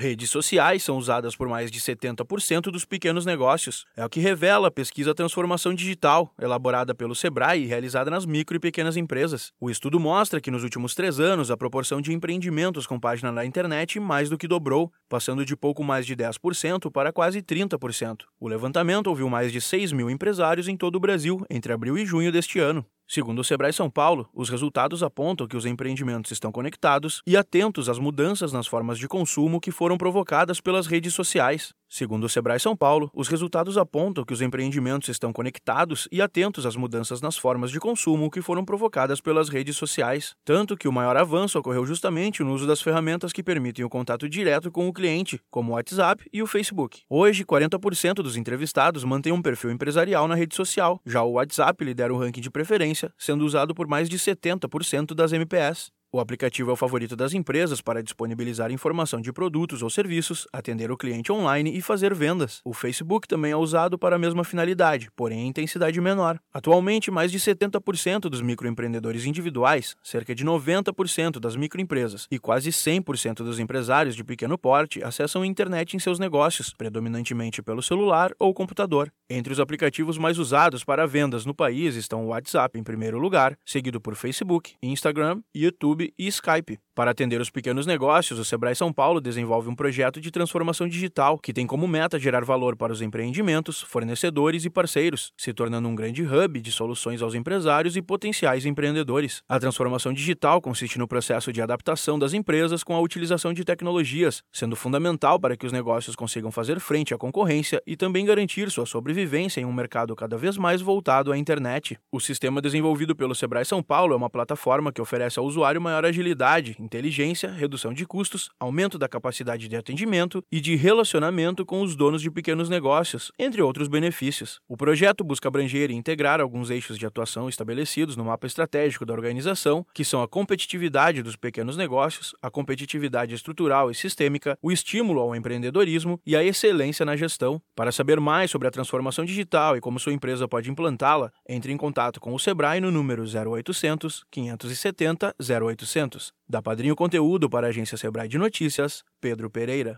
Redes sociais são usadas por mais de 70% dos pequenos negócios. É o que revela a pesquisa Transformação Digital, elaborada pelo Sebrae e realizada nas micro e pequenas empresas. O estudo mostra que nos últimos três anos a proporção de empreendimentos com página na internet mais do que dobrou, passando de pouco mais de 10% para quase 30%. O levantamento ouviu mais de 6 mil empresários em todo o Brasil entre abril e junho deste ano. Segundo o Sebrae São Paulo, os resultados apontam que os empreendimentos estão conectados e atentos às mudanças nas formas de consumo que foram provocadas pelas redes sociais. Segundo o Sebrae São Paulo, os resultados apontam que os empreendimentos estão conectados e atentos às mudanças nas formas de consumo que foram provocadas pelas redes sociais, tanto que o maior avanço ocorreu justamente no uso das ferramentas que permitem o contato direto com o cliente, como o WhatsApp e o Facebook. Hoje, 40% dos entrevistados mantêm um perfil empresarial na rede social, já o WhatsApp lidera o ranking de preferência, sendo usado por mais de 70% das MPS. O aplicativo é o favorito das empresas para disponibilizar informação de produtos ou serviços, atender o cliente online e fazer vendas. O Facebook também é usado para a mesma finalidade, porém em intensidade menor. Atualmente, mais de 70% dos microempreendedores individuais, cerca de 90% das microempresas e quase 100% dos empresários de pequeno porte acessam a internet em seus negócios, predominantemente pelo celular ou computador. Entre os aplicativos mais usados para vendas no país estão o WhatsApp em primeiro lugar, seguido por Facebook, Instagram, YouTube YouTube e Skype. Para atender os pequenos negócios, o Sebrae São Paulo desenvolve um projeto de transformação digital que tem como meta gerar valor para os empreendimentos, fornecedores e parceiros, se tornando um grande hub de soluções aos empresários e potenciais empreendedores. A transformação digital consiste no processo de adaptação das empresas com a utilização de tecnologias, sendo fundamental para que os negócios consigam fazer frente à concorrência e também garantir sua sobrevivência em um mercado cada vez mais voltado à internet. O sistema desenvolvido pelo Sebrae São Paulo é uma plataforma que oferece ao usuário maior agilidade, inteligência, redução de custos, aumento da capacidade de atendimento e de relacionamento com os donos de pequenos negócios, entre outros benefícios. O projeto busca abranger e integrar alguns eixos de atuação estabelecidos no mapa estratégico da organização, que são a competitividade dos pequenos negócios, a competitividade estrutural e sistêmica, o estímulo ao empreendedorismo e a excelência na gestão. Para saber mais sobre a transformação digital e como sua empresa pode implantá-la, entre em contato com o Sebrae no número 0800 570 0800. Da Padrinho Conteúdo para a agência Sebrae de Notícias, Pedro Pereira.